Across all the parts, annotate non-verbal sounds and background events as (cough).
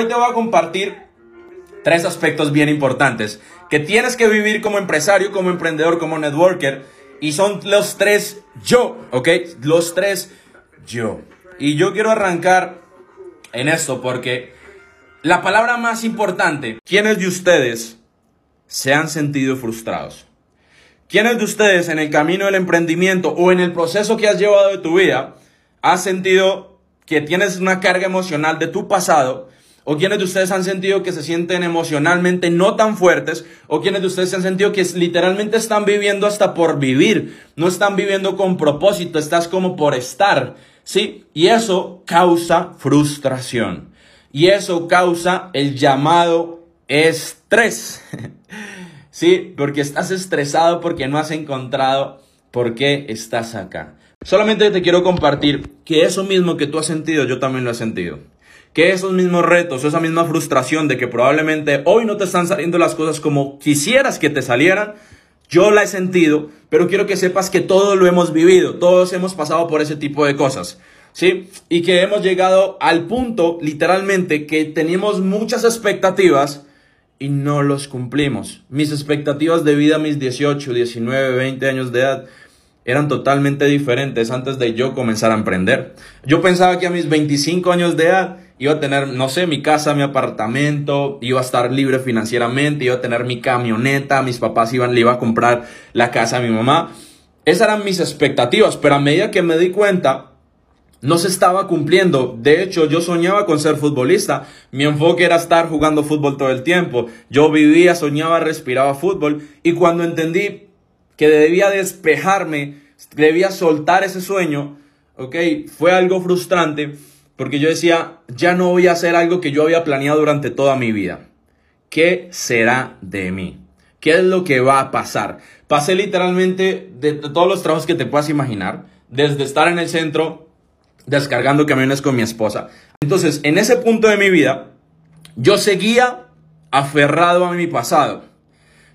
Hoy te voy a compartir tres aspectos bien importantes que tienes que vivir como empresario, como emprendedor, como networker. Y son los tres yo, ¿ok? Los tres yo. Y yo quiero arrancar en esto porque la palabra más importante, ¿quiénes de ustedes se han sentido frustrados? ¿Quiénes de ustedes en el camino del emprendimiento o en el proceso que has llevado de tu vida has sentido que tienes una carga emocional de tu pasado ¿O quienes de ustedes han sentido que se sienten emocionalmente no tan fuertes? ¿O quienes de ustedes han sentido que literalmente están viviendo hasta por vivir? No están viviendo con propósito, estás como por estar. ¿Sí? Y eso causa frustración. Y eso causa el llamado estrés. (laughs) ¿Sí? Porque estás estresado porque no has encontrado por qué estás acá. Solamente te quiero compartir que eso mismo que tú has sentido, yo también lo he sentido que esos mismos retos, esa misma frustración de que probablemente hoy no te están saliendo las cosas como quisieras que te salieran, yo la he sentido, pero quiero que sepas que todos lo hemos vivido, todos hemos pasado por ese tipo de cosas. ¿Sí? Y que hemos llegado al punto, literalmente, que teníamos muchas expectativas y no los cumplimos. Mis expectativas de vida a mis 18, 19, 20 años de edad eran totalmente diferentes antes de yo comenzar a emprender. Yo pensaba que a mis 25 años de edad iba a tener, no sé, mi casa, mi apartamento, iba a estar libre financieramente, iba a tener mi camioneta, mis papás iban, le iba a comprar la casa a mi mamá. Esas eran mis expectativas, pero a medida que me di cuenta, no se estaba cumpliendo. De hecho, yo soñaba con ser futbolista. Mi enfoque era estar jugando fútbol todo el tiempo. Yo vivía, soñaba, respiraba fútbol. Y cuando entendí que debía despejarme, debía soltar ese sueño, ¿ok? Fue algo frustrante porque yo decía, ya no voy a hacer algo que yo había planeado durante toda mi vida. ¿Qué será de mí? ¿Qué es lo que va a pasar? Pasé literalmente de todos los trabajos que te puedas imaginar, desde estar en el centro descargando camiones con mi esposa. Entonces, en ese punto de mi vida, yo seguía aferrado a mi pasado.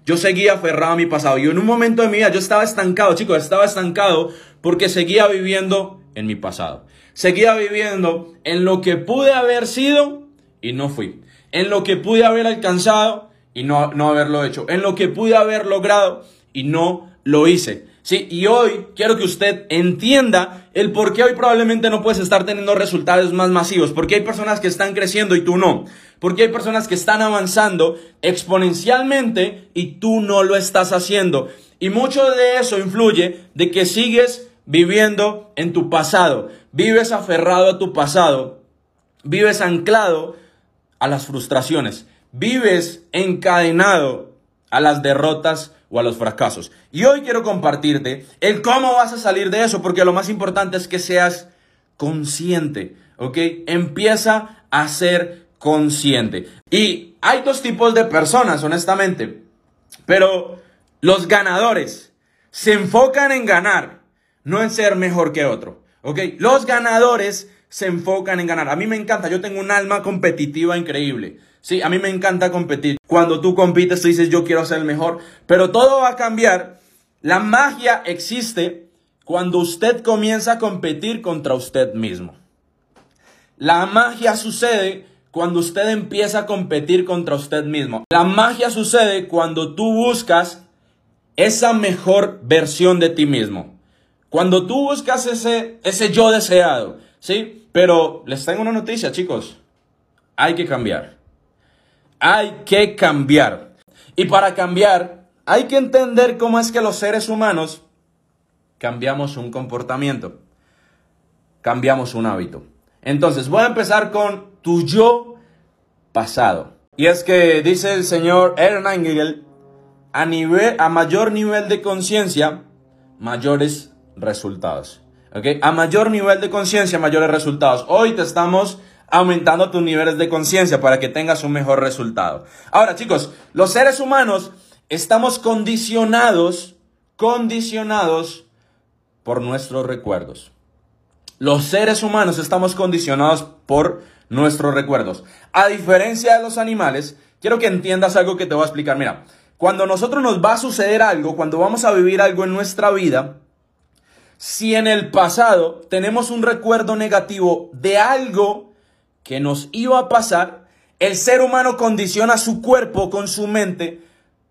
Yo seguía aferrado a mi pasado. Y en un momento de mi vida yo estaba estancado, chicos, estaba estancado porque seguía viviendo en mi pasado. Seguía viviendo en lo que pude haber sido y no fui. En lo que pude haber alcanzado y no, no haberlo hecho. En lo que pude haber logrado y no lo hice. Sí, y hoy quiero que usted entienda el por qué hoy probablemente no puedes estar teniendo resultados más masivos. Porque hay personas que están creciendo y tú no. Porque hay personas que están avanzando exponencialmente y tú no lo estás haciendo. Y mucho de eso influye de que sigues viviendo en tu pasado. Vives aferrado a tu pasado. Vives anclado a las frustraciones. Vives encadenado a las derrotas o a los fracasos. Y hoy quiero compartirte el cómo vas a salir de eso, porque lo más importante es que seas consciente, ¿ok? Empieza a ser consciente. Y hay dos tipos de personas, honestamente, pero los ganadores se enfocan en ganar, no en ser mejor que otro, ¿ok? Los ganadores se enfocan en ganar. A mí me encanta, yo tengo un alma competitiva increíble. Sí, a mí me encanta competir. Cuando tú compites, tú dices, yo quiero ser el mejor. Pero todo va a cambiar. La magia existe cuando usted comienza a competir contra usted mismo. La magia sucede cuando usted empieza a competir contra usted mismo. La magia sucede cuando tú buscas esa mejor versión de ti mismo. Cuando tú buscas ese, ese yo deseado, ¿sí? Pero les tengo una noticia, chicos. Hay que cambiar. Hay que cambiar. Y para cambiar, hay que entender cómo es que los seres humanos cambiamos un comportamiento, cambiamos un hábito. Entonces, voy a empezar con tu yo pasado. Y es que dice el señor Ernangel, a, nivel, a mayor nivel de conciencia, mayores resultados. A mayor nivel de conciencia, mayores resultados. Hoy te estamos aumentando tus niveles de conciencia para que tengas un mejor resultado. Ahora, chicos, los seres humanos estamos condicionados, condicionados por nuestros recuerdos. Los seres humanos estamos condicionados por nuestros recuerdos. A diferencia de los animales, quiero que entiendas algo que te voy a explicar. Mira, cuando nosotros nos va a suceder algo, cuando vamos a vivir algo en nuestra vida, si en el pasado tenemos un recuerdo negativo de algo que nos iba a pasar, el ser humano condiciona su cuerpo con su mente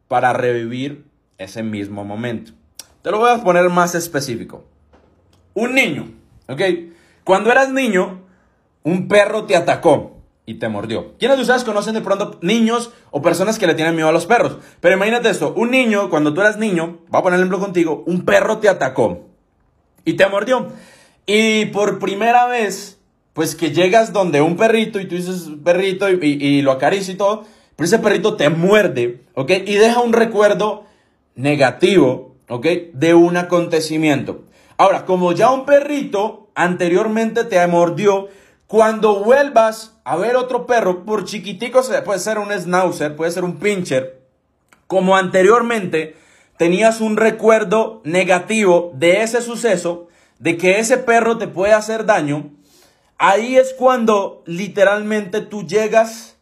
para revivir ese mismo momento. Te lo voy a poner más específico. Un niño, ¿ok? Cuando eras niño, un perro te atacó y te mordió. ¿Quiénes de ustedes conocen de pronto niños o personas que le tienen miedo a los perros? Pero imagínate esto, un niño, cuando tú eras niño, voy a poner el ejemplo contigo, un perro te atacó y te mordió. Y por primera vez, pues que llegas donde un perrito y tú dices perrito y, lo acaricia y todo, pero ese perrito te muerde, ¿ok? Y deja un recuerdo negativo, ¿ok? De un acontecimiento. Ahora, como ya un perrito anteriormente te mordió, cuando vuelvas a ver otro perro, por chiquitico, puede ser un schnauzer, puede ser un pincher, como anteriormente tenías un recuerdo negativo de ese suceso, de que ese perro te puede hacer daño, ahí es cuando literalmente tú llegas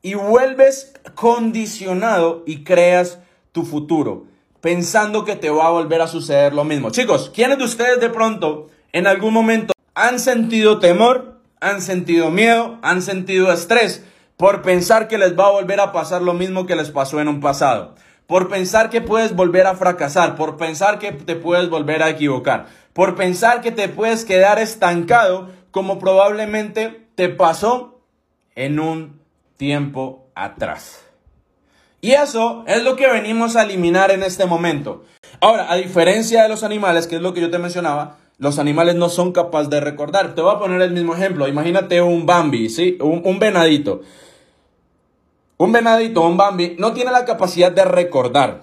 y vuelves condicionado y creas tu futuro, pensando que te va a volver a suceder lo mismo. Chicos, ¿quiénes de ustedes de pronto en algún momento han sentido temor, han sentido miedo, han sentido estrés por pensar que les va a volver a pasar lo mismo que les pasó en un pasado? Por pensar que puedes volver a fracasar, por pensar que te puedes volver a equivocar, por pensar que te puedes quedar estancado como probablemente te pasó en un tiempo atrás. Y eso es lo que venimos a eliminar en este momento. Ahora, a diferencia de los animales, que es lo que yo te mencionaba, los animales no son capaces de recordar. Te voy a poner el mismo ejemplo. Imagínate un Bambi, ¿sí? Un, un venadito. Un venadito, un Bambi, no tiene la capacidad de recordar.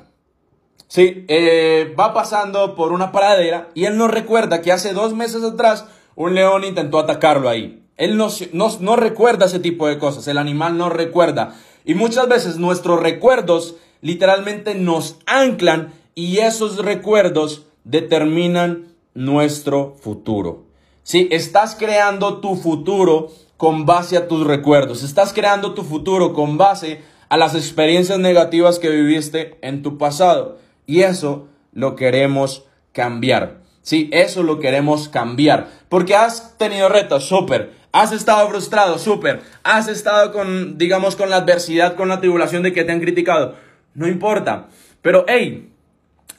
Sí, eh, va pasando por una pradera y él no recuerda que hace dos meses atrás un león intentó atacarlo ahí. Él no, no, recuerda ese tipo de cosas, el animal no recuerda. Y muchas veces nuestros recuerdos literalmente nos anclan y esos recuerdos determinan nuestro futuro. Sí, estás creando tu futuro con base a tus recuerdos. Estás creando tu futuro con base a las experiencias negativas que viviste en tu pasado. Y eso lo queremos cambiar. Sí, eso lo queremos cambiar. Porque has tenido retos, súper. Has estado frustrado, súper. Has estado con, digamos, con la adversidad, con la tribulación de que te han criticado. No importa. Pero, hey,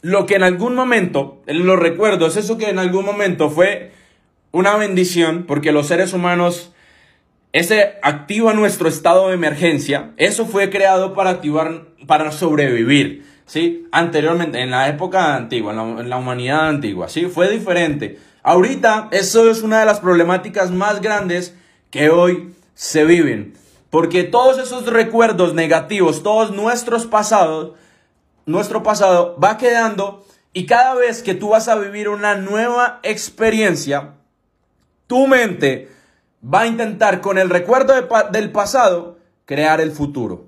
lo que en algún momento, en los recuerdos, eso que en algún momento fue una bendición, porque los seres humanos ese activa nuestro estado de emergencia. Eso fue creado para activar, para sobrevivir. ¿sí? Anteriormente, en la época antigua, en la, humanidad antigua, ¿sí? Fue diferente. Ahorita, eso es una de las problemáticas más grandes que hoy se viven. Porque todos esos recuerdos negativos, todos nuestros pasados, nuestro pasado va quedando y cada vez que tú vas a vivir una nueva experiencia, tu mente va a intentar con el recuerdo del pasado crear el futuro.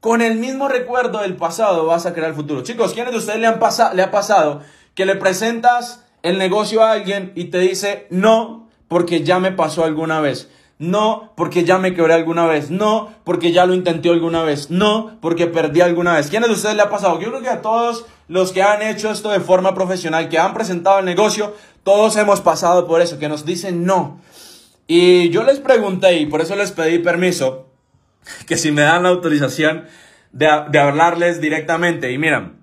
Con el mismo recuerdo del pasado vas a crear el futuro. Chicos, ¿quiénes de ustedes le, han le ha pasado que le presentas el negocio a alguien y te dice no porque ya me pasó alguna vez? No, porque ya me quebré alguna vez. No, porque ya lo intenté alguna vez. No, porque perdí alguna vez. ¿Quiénes de ustedes le ha pasado? Yo creo que a todos los que han hecho esto de forma profesional, que han presentado el negocio, todos hemos pasado por eso, que nos dicen no. Y yo les pregunté, y por eso les pedí permiso, (laughs) que si me dan la autorización de, hablarles directamente. Y miran,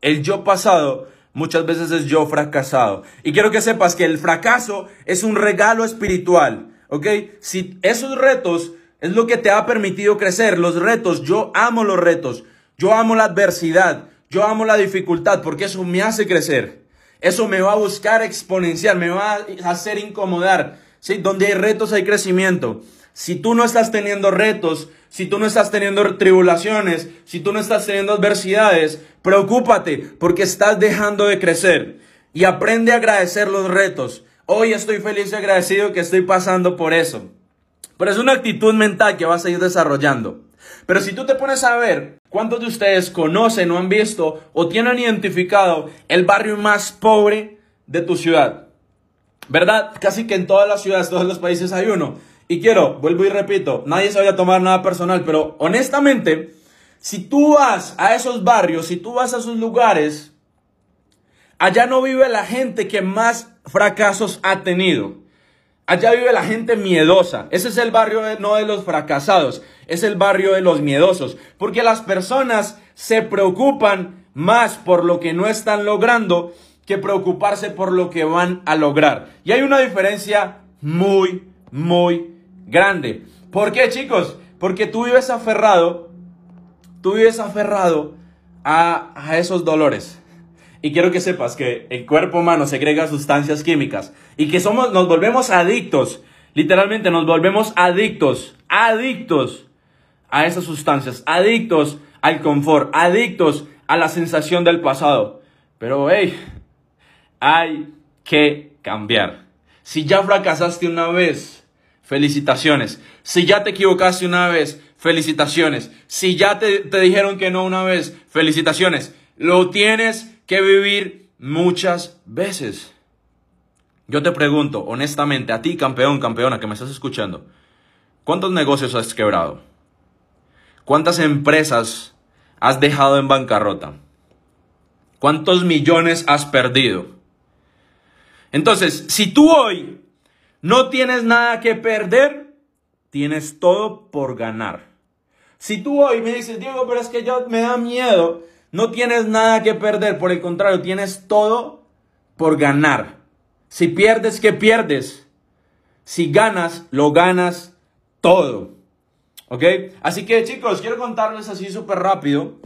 el yo pasado muchas veces es yo fracasado. Y quiero que sepas que el fracaso es un regalo espiritual, ¿ok? Si esos retos es lo que te ha permitido crecer, los retos, yo amo los retos, yo amo la adversidad, yo amo la dificultad, porque eso me hace crecer. Eso me va a buscar exponencial, me va a hacer incomodar. ¿Sí? Donde hay retos hay crecimiento. Si tú no estás teniendo retos, si tú no estás teniendo tribulaciones, si tú no estás teniendo adversidades, preocúpate porque estás dejando de crecer. y aprende a agradecer los retos. Hoy estoy feliz y agradecido que estoy pasando por eso. Pero es una actitud mental que vas a ir desarrollando. Pero si tú te pones a ver cuántos de ustedes conocen o han visto o tienen identificado el barrio más pobre de tu ciudad, ¿verdad? Casi que en todas las ciudades, todos los países hay uno. Y quiero, vuelvo y repito, nadie se vaya a tomar nada personal, pero honestamente, si tú vas a esos barrios, si tú vas a esos lugares, allá no vive la gente que más fracasos ha tenido. Allá vive la gente miedosa. Ese es el barrio no de los fracasados, es el barrio de los miedosos. Porque las personas se preocupan más por lo que no están logrando que preocuparse por lo que van a lograr. Y hay una diferencia muy, muy grande. ¿Por qué, chicos? Porque tú vives aferrado, tú vives aferrado a, a esos dolores. Y quiero que sepas que el cuerpo humano segrega sustancias químicas y que somos, nos volvemos adictos. Literalmente nos volvemos adictos, adictos a esas sustancias, adictos al confort, adictos a la sensación del pasado. Pero hey, hay que cambiar. Si ya fracasaste una vez, felicitaciones. Si ya te equivocaste una vez, felicitaciones. Si ya te, te dijeron que no una vez, felicitaciones. Lo tienes que vivir muchas veces. Yo te pregunto, honestamente, a ti, campeón, campeona, que me estás escuchando, ¿cuántos negocios has quebrado? ¿Cuántas empresas has dejado en bancarrota? ¿Cuántos millones has perdido? Entonces, si tú hoy no tienes nada que perder, tienes todo por ganar. Si tú hoy me dices, Diego, pero es que yo me da miedo no tienes nada que perder, por el contrario, tienes todo por ganar. Si pierdes, ¿qué pierdes? Si ganas, lo ganas todo. ¿Ok? Así que chicos, quiero contarles así súper rápido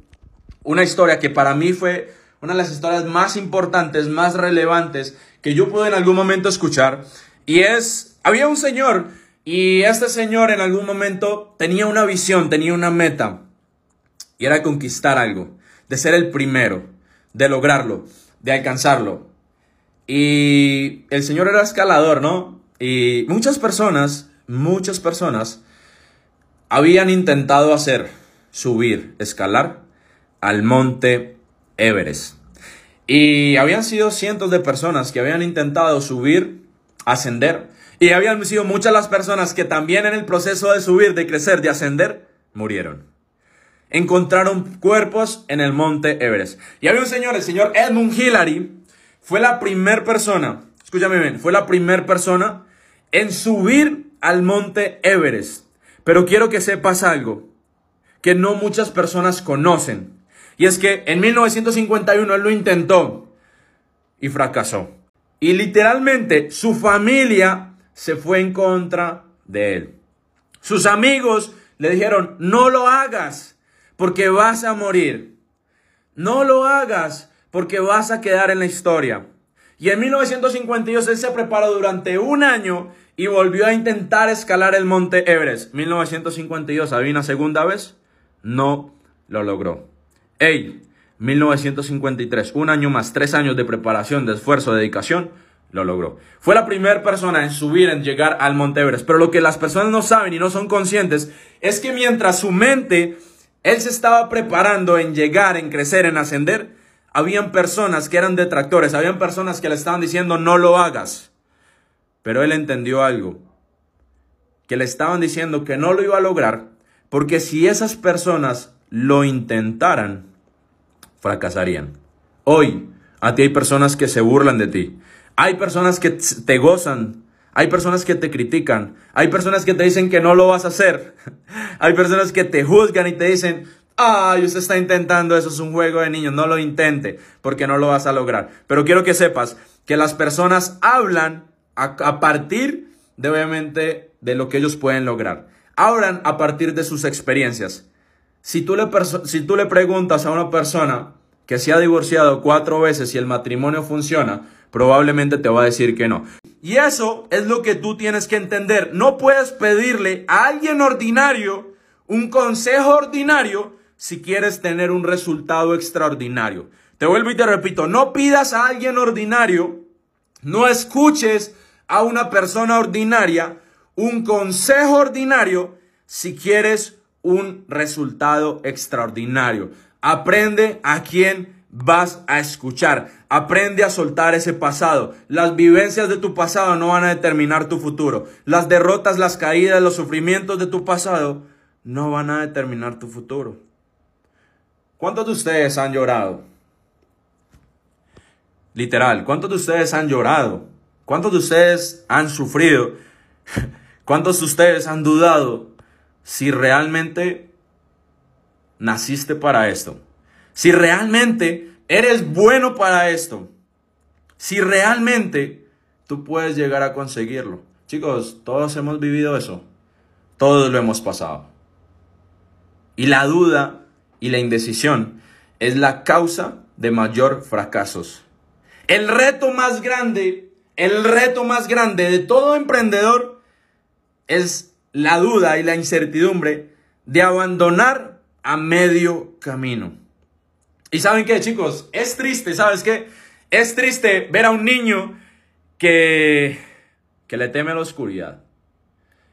una historia que para mí fue una de las historias más importantes, más relevantes que yo pude en algún momento escuchar. Y es, había un señor y este señor en algún momento tenía una visión, tenía una meta. Y era conquistar algo de ser el primero, de lograrlo, de alcanzarlo. Y el Señor era escalador, ¿no? Y muchas personas, muchas personas habían intentado hacer, subir, escalar al monte Everest. Y habían sido cientos de personas que habían intentado subir, ascender. Y habían sido muchas las personas que también en el proceso de subir, de crecer, de ascender, murieron encontraron cuerpos en el monte Everest. Y había un señor, el señor Edmund Hillary, fue la primera persona, escúchame bien, fue la primera persona en subir al monte Everest. Pero quiero que sepas algo que no muchas personas conocen. Y es que en 1951 él lo intentó y fracasó. Y literalmente su familia se fue en contra de él. Sus amigos le dijeron, no lo hagas porque vas a morir. No lo hagas porque vas a quedar en la historia. Y en 1952 él se preparó durante un año y volvió a intentar escalar el monte Everest. 1952, ¿adivina segunda vez? No lo logró. Ey, 1953, un año más, tres años de preparación, de esfuerzo, de dedicación, lo logró. Fue la primera persona en subir, en llegar al Monte Everest. Pero lo que las personas no saben y no son conscientes es que mientras su mente él se estaba preparando en llegar, en crecer, en ascender. Habían personas que eran detractores, habían personas que le estaban diciendo no lo hagas. Pero él entendió algo, que le estaban diciendo que no lo iba a lograr, porque si esas personas lo intentaran, fracasarían. Hoy, a ti hay personas que se burlan de ti. Hay personas que te gozan hay personas que te critican. Hay personas que te dicen que no lo vas a hacer. (laughs) Hay personas que te juzgan y te dicen, ay, usted está intentando, eso es un juego de niños, no lo intente porque no lo vas a lograr. Pero quiero que sepas que las personas hablan a, partir de obviamente de lo que ellos pueden lograr. Hablan a partir de sus experiencias. Si tú le, si tú le preguntas a una persona que se ha divorciado cuatro veces y el matrimonio funciona, probablemente te va a decir que no. Y eso es lo que tú tienes que entender. No puedes pedirle a alguien ordinario un consejo ordinario si quieres tener un resultado extraordinario. Te vuelvo y te repito, no pidas a alguien ordinario, no escuches a una persona ordinaria un consejo ordinario si quieres un resultado extraordinario. Aprende a quién vas a escuchar. Aprende a soltar ese pasado. Las vivencias de tu pasado no van a determinar tu futuro. Las derrotas, las caídas, los sufrimientos de tu pasado no van a determinar tu futuro. ¿Cuántos de ustedes han llorado? Literal, ¿cuántos de ustedes han llorado? ¿Cuántos de ustedes han sufrido? (laughs) ¿Cuántos de ustedes han dudado si realmente naciste para esto? Si realmente eres bueno para esto. Si realmente tú puedes llegar a conseguirlo. Chicos, todos hemos vivido eso. Todos lo hemos pasado. Y la duda y la indecisión es la causa de mayor fracasos. El reto más grande, el reto más grande de todo emprendedor es la duda y la incertidumbre de abandonar a medio camino. Y saben qué, chicos, es triste, ¿sabes qué? Es triste ver a un niño que, que le teme a la oscuridad.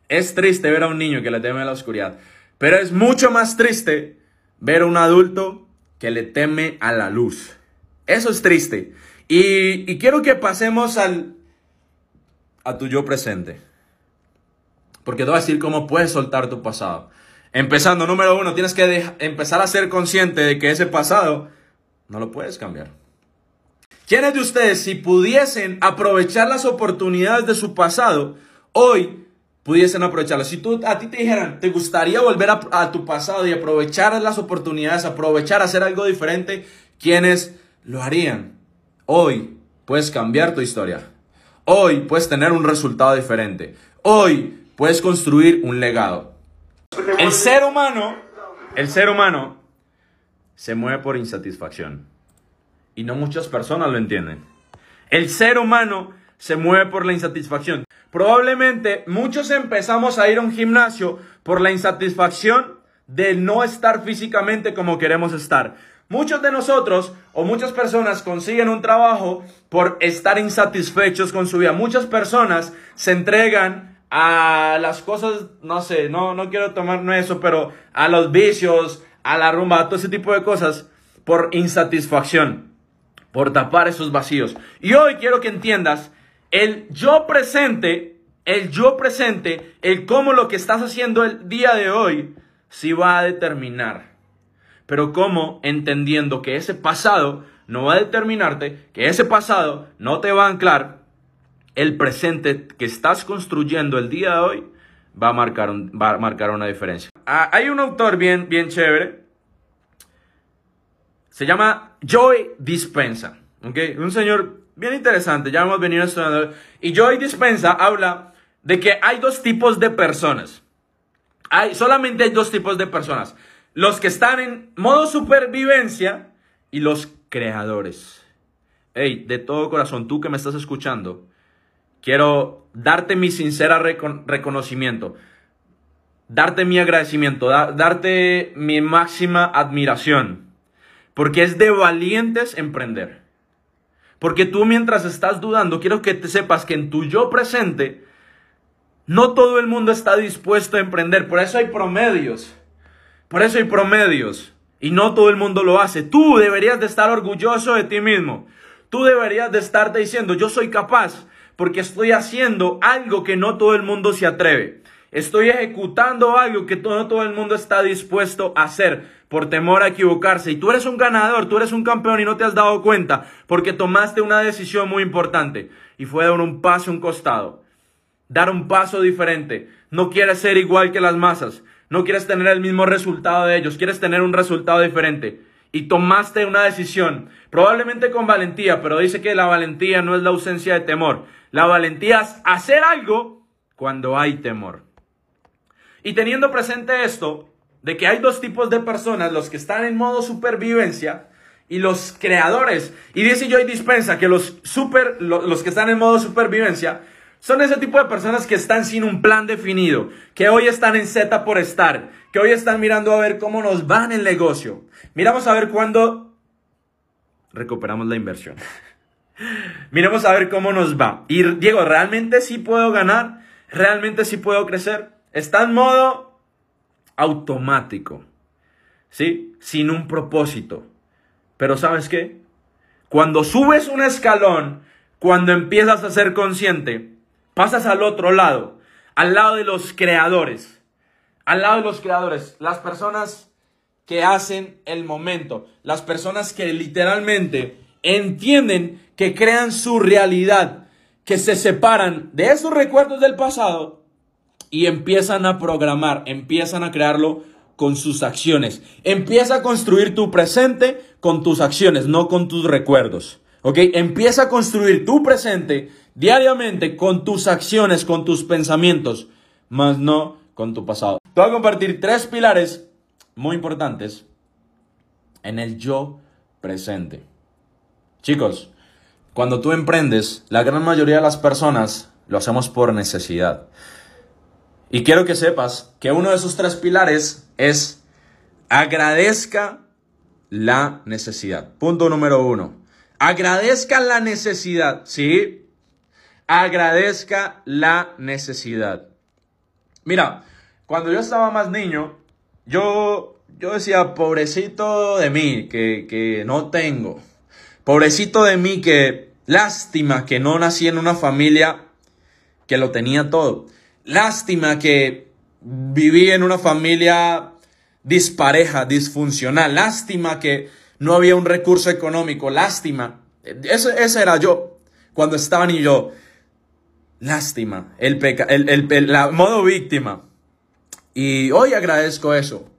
Es triste ver a un niño que le teme a la oscuridad. Pero es mucho más triste ver a un adulto que le teme a la luz. Eso es triste. Y, y quiero que pasemos al, a tu yo presente. Porque te voy a decir cómo puedes soltar tu pasado. Empezando, número uno, tienes que empezar a ser consciente de que ese pasado no lo puedes cambiar. ¿Quiénes de ustedes, si pudiesen aprovechar las oportunidades de su pasado, hoy pudiesen aprovecharlas? Si tú, a ti te dijeran, ¿te gustaría volver a, a tu pasado y aprovechar las oportunidades, aprovechar, hacer algo diferente? ¿Quiénes lo harían? Hoy puedes cambiar tu historia. Hoy puedes tener un resultado diferente. Hoy puedes construir un legado. El ser humano, el ser humano se mueve por insatisfacción. Y no muchas personas lo entienden. El ser humano se mueve por la insatisfacción. Probablemente muchos empezamos a ir a un gimnasio por la insatisfacción de no estar físicamente como queremos estar. Muchos de nosotros o muchas personas consiguen un trabajo por estar insatisfechos con su vida. Muchas personas se entregan a las cosas, no sé, no, no quiero tomar eso, pero a los vicios, a la rumba, a todo ese tipo de cosas por insatisfacción, por tapar esos vacíos. Y hoy quiero que entiendas, el yo presente, el yo presente, el cómo lo que estás haciendo el día de hoy, sí va a determinar. Pero cómo entendiendo que ese pasado no va a determinarte, que ese pasado no te va a anclar, el presente que estás construyendo el día de hoy va a marcar, va a marcar una diferencia. Ah, hay un autor bien, bien chévere. Se llama Joy Dispensa. ¿okay? Un señor bien interesante. Ya hemos venido estudiando. Y Joy Dispensa habla de que hay dos tipos de personas. Hay, solamente hay dos tipos de personas. Los que están en modo supervivencia y los creadores. Hey, de todo corazón, tú que me estás escuchando, quiero darte mi sincera reconocimiento, darte mi agradecimiento, darte mi máxima admiración, porque es de valientes emprender. Porque tú mientras estás dudando, quiero que te sepas que en tu yo presente, no todo el mundo está dispuesto a emprender. Por eso hay promedios. Por eso hay promedios. Y no todo el mundo lo hace. Tú deberías de estar orgulloso de ti mismo. Tú deberías de estarte diciendo, yo soy capaz porque estoy haciendo algo que no todo el mundo se atreve. Estoy ejecutando algo que todo, todo el mundo está dispuesto a hacer por temor a equivocarse. Y tú eres un ganador, tú eres un campeón y no te has dado cuenta porque tomaste una decisión muy importante y fue dar un paso a un costado. Dar un paso diferente. No quieres ser igual que las masas. No quieres tener el mismo resultado de ellos. Quieres tener un resultado diferente y tomaste una decisión, probablemente con valentía, pero dice que la valentía no es la ausencia de temor. La valentía es hacer algo cuando hay temor. Y teniendo presente esto, de que hay dos tipos de personas, los que están en modo supervivencia y los creadores. Y dice yo y dispensa que los, super, los que están en modo supervivencia son ese tipo de personas que están sin un plan definido, que hoy están en Z por estar, que hoy están mirando a ver cómo nos va en el negocio. Miramos a ver cuándo recuperamos la inversión. Miremos a ver cómo nos va. Y Diego, ¿realmente sí puedo ganar? ¿Realmente sí puedo crecer? Está en modo automático. ¿Sí? Sin un propósito. Pero ¿sabes qué? Cuando subes un escalón, cuando empiezas a ser consciente, pasas al otro lado, al lado de los creadores. Al lado de los creadores, las personas que hacen el momento, las personas que literalmente entienden que crean su realidad, que se separan de esos recuerdos del pasado y empiezan a programar, empiezan a crearlo con sus acciones. Empieza a construir tu presente con tus acciones, no con tus recuerdos. ¿Ok? Empieza a construir tu presente diariamente con tus acciones, con tus pensamientos, más no con tu pasado. Te voy a compartir tres pilares muy importantes en el yo presente. Chicos, cuando tú emprendes, la gran mayoría de las personas lo hacemos por necesidad. Y quiero que sepas que uno de esos tres pilares es agradezca la necesidad. Punto número uno. Agradezca la necesidad, ¿sí? Agradezca la necesidad. Mira, cuando yo estaba más niño, yo, yo decía, pobrecito de mí, que, que no tengo. Pobrecito de mí que lástima que no nací en una familia que lo tenía todo. Lástima que viví en una familia dispareja, disfuncional. Lástima que no había un recurso económico. Lástima. Ese, era yo cuando estaba ni yo. Lástima. El, peca, el, el, la modo víctima. Y hoy agradezco eso.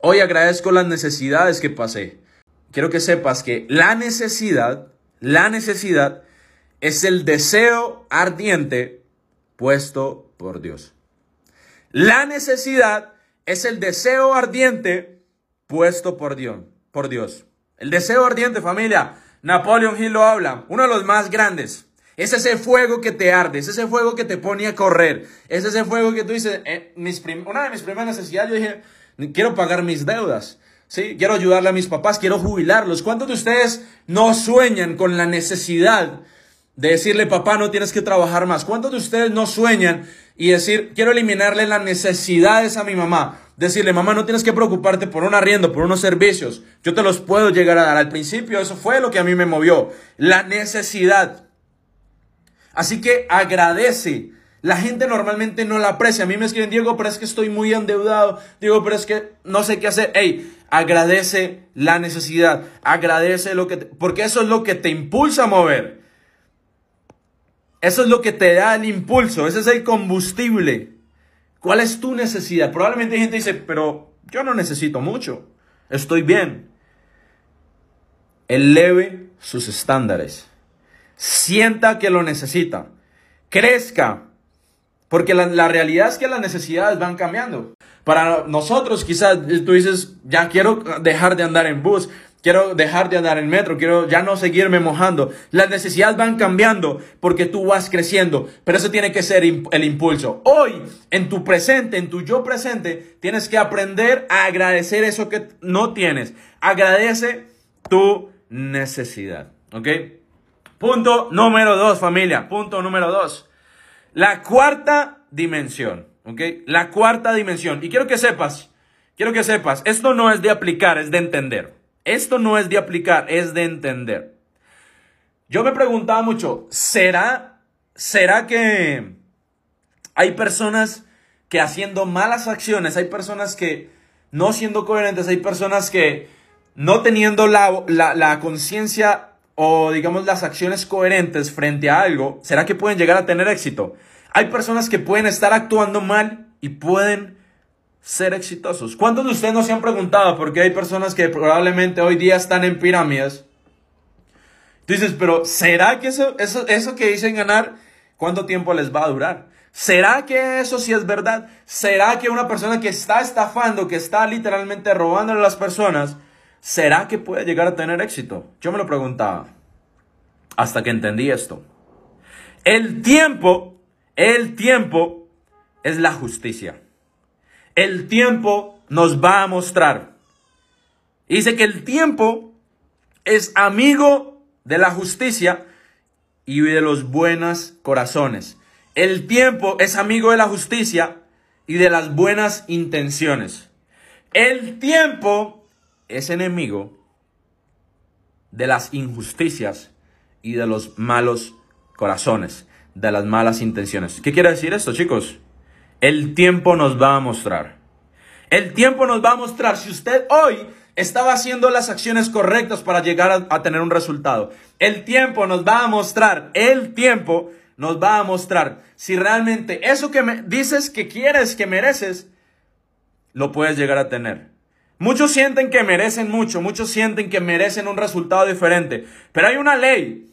Hoy agradezco las necesidades que pasé quiero que sepas que la necesidad, la necesidad es el deseo ardiente puesto por Dios. La necesidad es el deseo ardiente puesto por Dios, por Dios. El deseo ardiente, familia, Napoleon Hill lo habla, uno de los más grandes. Es ese fuego que te arde, es ese fuego que te pone a correr, es ese fuego que tú dices, eh, una de mis primeras necesidades, yo dije, quiero pagar mis deudas. ¿Sí? Quiero ayudarle a mis papás, quiero jubilarlos. ¿Cuántos de ustedes no sueñan con la necesidad de decirle, papá, no tienes que trabajar más? ¿Cuántos de ustedes no sueñan y decir, quiero eliminarle las necesidades a mi mamá? Decirle, mamá, no tienes que preocuparte por un arriendo, por unos servicios. Yo te los puedo llegar a dar. Al principio eso fue lo que a mí me movió. La necesidad. Así que agradece la gente normalmente no la aprecia. A mí me escriben, Diego, pero es que estoy muy endeudado. Diego, pero es que no sé qué hacer. Hey, agradece la necesidad. Agradece lo que... porque eso es lo que te impulsa a mover. Eso es lo que te da el impulso. Ese es el combustible. ¿Cuál es tu necesidad? Probablemente hay gente dice, pero yo no necesito mucho. Estoy bien. Eleve sus estándares. Sienta que lo necesita. Crezca. Porque la, realidad es que las necesidades van cambiando. Para nosotros quizás tú dices, ya quiero dejar de andar en bus, quiero dejar de andar en metro, quiero ya no seguirme mojando. Las necesidades van cambiando porque tú vas creciendo, pero eso tiene que ser el impulso. Hoy, en tu presente, en tu yo presente, tienes que aprender a agradecer eso que no tienes. Agradece tu necesidad, ¿ok? Punto número dos, familia. Punto número dos. La cuarta dimensión, ¿ok? La cuarta dimensión. Y quiero que sepas, quiero que sepas, esto no es de aplicar, es de entender. Esto no es de aplicar, es de entender. Yo me preguntaba mucho, ¿será, será que hay personas que haciendo malas acciones, hay personas que no siendo coherentes, hay personas que no teniendo la, la, la conciencia o digamos las acciones coherentes frente a algo, ¿será que pueden llegar a tener éxito? Hay personas que pueden estar actuando mal y pueden ser exitosos. ¿Cuántos de ustedes no se han preguntado por qué hay personas que probablemente hoy día están en pirámides? Tú dices, pero ¿será que eso, eso, eso que dicen ganar, cuánto tiempo les va a durar? ¿Será que eso sí es verdad? ¿Será que una persona que está estafando, que está literalmente robándole a las personas, ¿será que puede llegar a tener éxito? Yo me lo preguntaba hasta que entendí esto. El tiempo, el tiempo es la justicia. El tiempo nos va a mostrar. Dice que el tiempo es amigo de la justicia y de los buenos corazones. El tiempo es amigo de la justicia y de las buenas intenciones. El tiempo es enemigo de las injusticias y de los malos corazones, de las malas intenciones. ¿Qué quiere decir esto, chicos? El tiempo nos va a mostrar. El tiempo nos va a mostrar si usted hoy estaba haciendo las acciones correctas para llegar a, tener un resultado. El tiempo nos va a mostrar, el tiempo nos va a mostrar si realmente eso que me dices que quieres, que mereces, lo puedes llegar a tener. Muchos sienten que merecen mucho, muchos sienten que merecen un resultado diferente, pero hay una ley,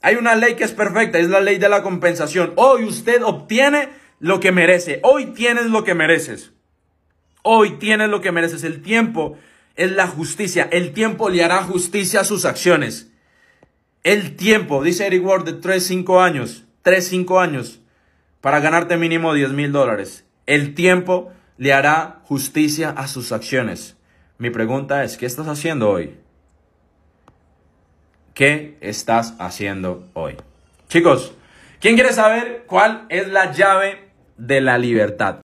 hay una ley que es perfecta, es la ley de la compensación. Hoy usted obtiene lo que merece, hoy tienes lo que mereces, hoy tienes lo que mereces, el tiempo es la justicia, el tiempo le hará justicia a sus acciones. El tiempo, dice Eric Ward, de 3, 5 años, 3, 5 años, para ganarte mínimo 10 mil dólares. El tiempo le hará justicia a sus acciones. Mi pregunta es, ¿qué estás haciendo hoy? ¿Qué estás haciendo hoy? Chicos, ¿quién quiere saber cuál es la llave de la libertad?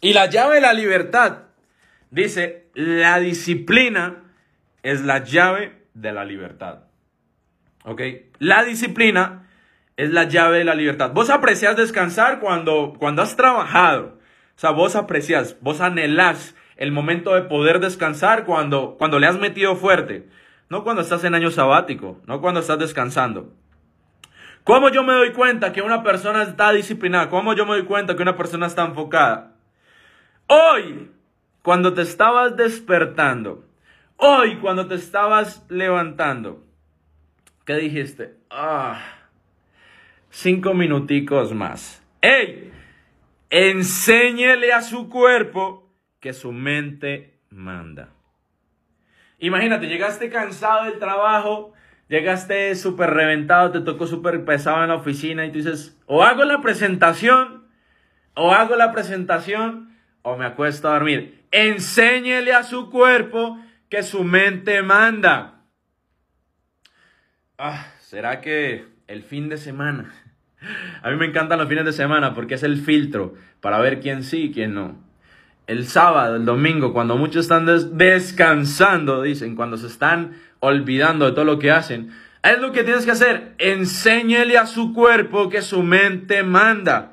Y la llave de la libertad dice, la disciplina es la llave de la libertad. ¿Ok? La disciplina es la llave de la libertad. Vos aprecias descansar cuando, cuando has trabajado, o sea, vos aprecias, vos anhelás el momento de poder descansar cuando, cuando le has metido fuerte. No cuando estás en año sabático, no cuando estás descansando. ¿Cómo yo me doy cuenta que una persona está disciplinada? ¿Cómo yo me doy cuenta que una persona está enfocada? Hoy, cuando te estabas despertando, hoy cuando te estabas levantando, ¿qué dijiste? Ah, cinco minuticos más. ¡Ey! Enséñele a su cuerpo que su mente manda. Imagínate, llegaste cansado del trabajo, llegaste súper reventado, te tocó súper pesado en la oficina y tú dices, o hago la presentación, o hago la presentación, o me acuesto a dormir. Enséñele a su cuerpo que su mente manda. Ah, ¿será que el fin de semana a mí me encantan los fines de semana porque es el filtro para ver quién sí y quién no. El sábado, el domingo, cuando muchos están descansando, dicen, cuando se están olvidando de todo lo que hacen, es lo que tienes que hacer. Enséñele a su cuerpo que su mente manda.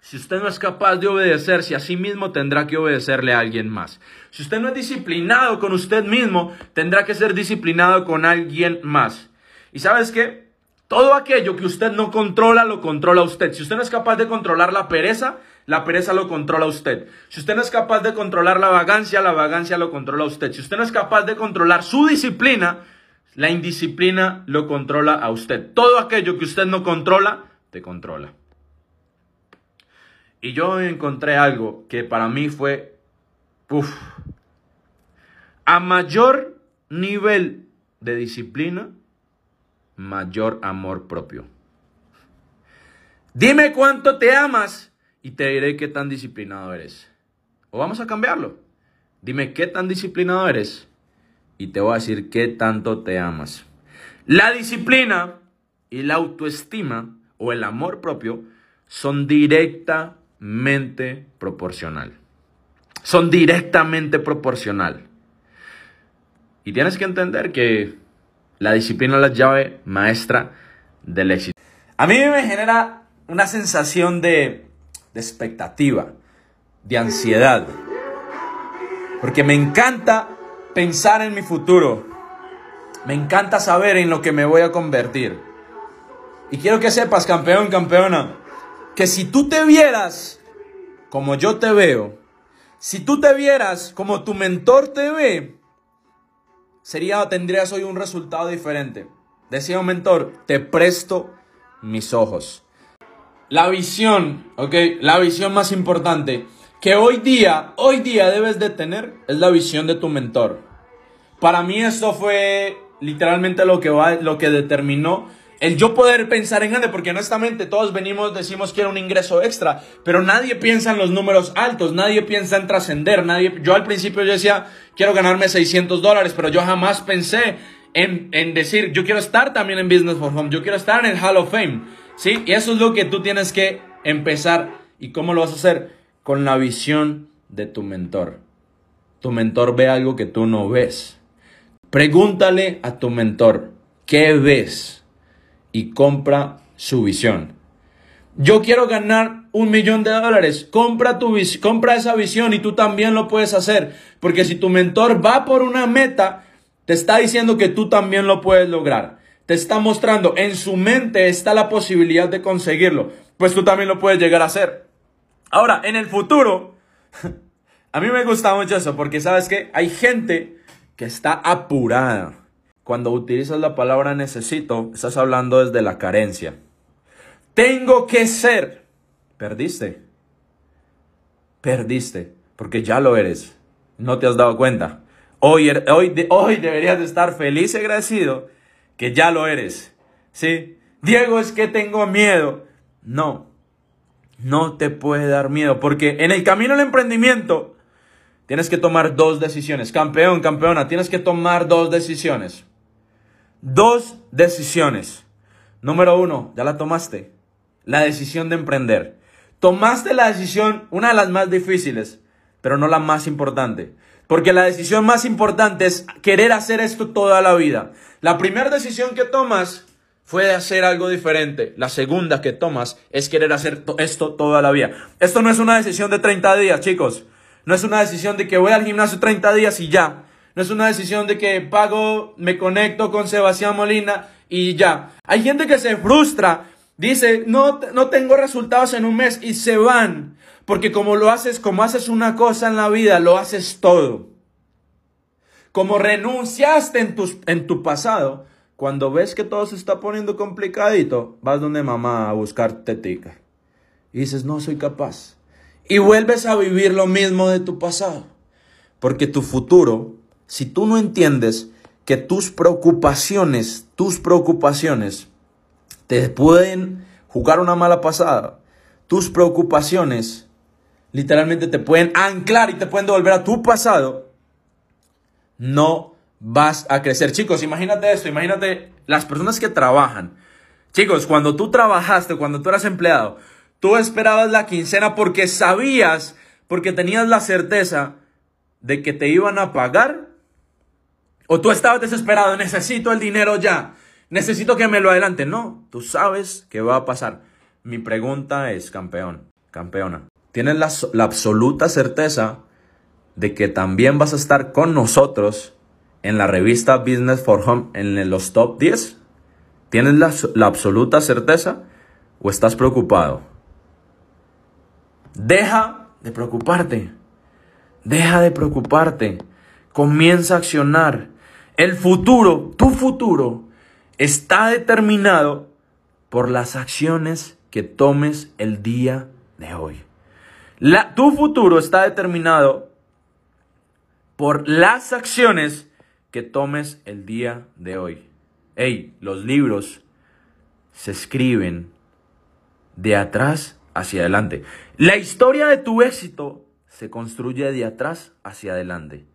Si usted no es capaz de obedecerse a sí mismo, tendrá que obedecerle a alguien más. Si usted no es disciplinado con usted mismo, tendrá que ser disciplinado con alguien más. ¿Y sabes qué? Todo aquello que usted no controla, lo controla usted. Si usted no es capaz de controlar la pereza, la pereza lo controla usted. Si usted no es capaz de controlar la vagancia, la vagancia lo controla usted. Si usted no es capaz de controlar su disciplina, la indisciplina lo controla a usted. Todo aquello que usted no controla, te controla. Y yo encontré algo que para mí fue, uff, a mayor nivel de disciplina, mayor amor propio. Dime cuánto te amas y te diré qué tan disciplinado eres. O vamos a cambiarlo. Dime qué tan disciplinado eres y te voy a decir qué tanto te amas. La disciplina y la autoestima o el amor propio son directamente proporcional. Son directamente proporcional. Y tienes que entender que la disciplina es la llave maestra del éxito. A mí me genera una sensación de, de expectativa, de ansiedad. Porque me encanta pensar en mi futuro. Me encanta saber en lo que me voy a convertir. Y quiero que sepas, campeón, campeona, que si tú te vieras como yo te veo, si tú te vieras como tu mentor te ve, sería, tendrías hoy un resultado diferente. Decía un mentor, te presto mis ojos. La visión, ¿ok? La visión más importante que hoy día, hoy día debes de tener es la visión de tu mentor. Para mí esto fue literalmente lo que, va, lo que determinó el yo poder pensar en grande, porque honestamente todos venimos, decimos quiero un ingreso extra, pero nadie piensa en los números altos, nadie piensa en trascender, nadie, yo al principio yo decía, quiero ganarme 600 dólares, pero yo jamás pensé en, en, decir, yo quiero estar también en Business for Home, yo quiero estar en el Hall of Fame, ¿sí? Y eso es lo que tú tienes que empezar. ¿Y cómo lo vas a hacer? Con la visión de tu mentor. Tu mentor ve algo que tú no ves. Pregúntale a tu mentor, ¿qué ves? Y compra su visión. Yo quiero ganar un millón de dólares. Compra, tu, compra esa visión y tú también lo puedes hacer. Porque si tu mentor va por una meta, te está diciendo que tú también lo puedes lograr. Te está mostrando, en su mente está la posibilidad de conseguirlo. Pues tú también lo puedes llegar a hacer. Ahora, en el futuro, (laughs) a mí me gusta mucho eso porque sabes que hay gente que está apurada. Cuando utilizas la palabra necesito, estás hablando desde la carencia. Tengo que ser. Perdiste. Perdiste. Porque ya lo eres. No te has dado cuenta. Hoy, er, hoy, hoy deberías de estar feliz y agradecido que ya lo eres. ¿Sí? Diego, es que tengo miedo. No. No te puede dar miedo. Porque en el camino al emprendimiento Tienes que tomar dos decisiones. Campeón, campeona, tienes que tomar dos decisiones. Dos decisiones. Número uno, ya la tomaste. La decisión de emprender. Tomaste la decisión, una de las más difíciles, pero no la más importante. Porque la decisión más importante es querer hacer esto toda la vida. La primera decisión que tomas fue de hacer algo diferente. La segunda que tomas es querer hacer esto toda la vida. Esto no es una decisión de 30 días, chicos. No es una decisión de que voy al gimnasio 30 días y ya. No es una decisión de que pago, me conecto con Sebastián Molina y ya. Hay gente que se frustra, dice, no, no tengo resultados en un mes y se van. Porque como lo haces, como haces una cosa en la vida, lo haces todo. Como renunciaste en, tus, en tu pasado, cuando ves que todo se está poniendo complicadito, vas donde mamá a buscar tetica. Y dices, no soy capaz y vuelves a vivir lo mismo de tu pasado. Porque tu futuro, si tú no entiendes que tus preocupaciones, tus preocupaciones te pueden jugar una mala pasada, tus preocupaciones literalmente te pueden anclar y te pueden devolver a tu pasado, no vas a crecer. Chicos, imagínate esto, imagínate las personas que trabajan. Chicos, cuando tú trabajaste, cuando tú eras empleado, Tú esperabas la quincena porque sabías, porque tenías la certeza de que te iban a pagar. O tú estabas desesperado, necesito el dinero ya, necesito que me lo adelante. No, tú sabes que va a pasar. Mi pregunta es, campeón, campeona, ¿tienes la, la absoluta certeza de que también vas a estar con nosotros en la revista Business for Home en los top 10? ¿Tienes la, la absoluta certeza o estás preocupado? Deja de preocuparte. Deja de preocuparte. Comienza a accionar. El futuro, tu futuro, está determinado por las acciones que tomes el día de hoy. Tu futuro está determinado por las acciones que tomes el día de hoy. Hey, los libros se escriben de atrás hacia adelante. La historia de tu éxito se construye de atrás hacia adelante.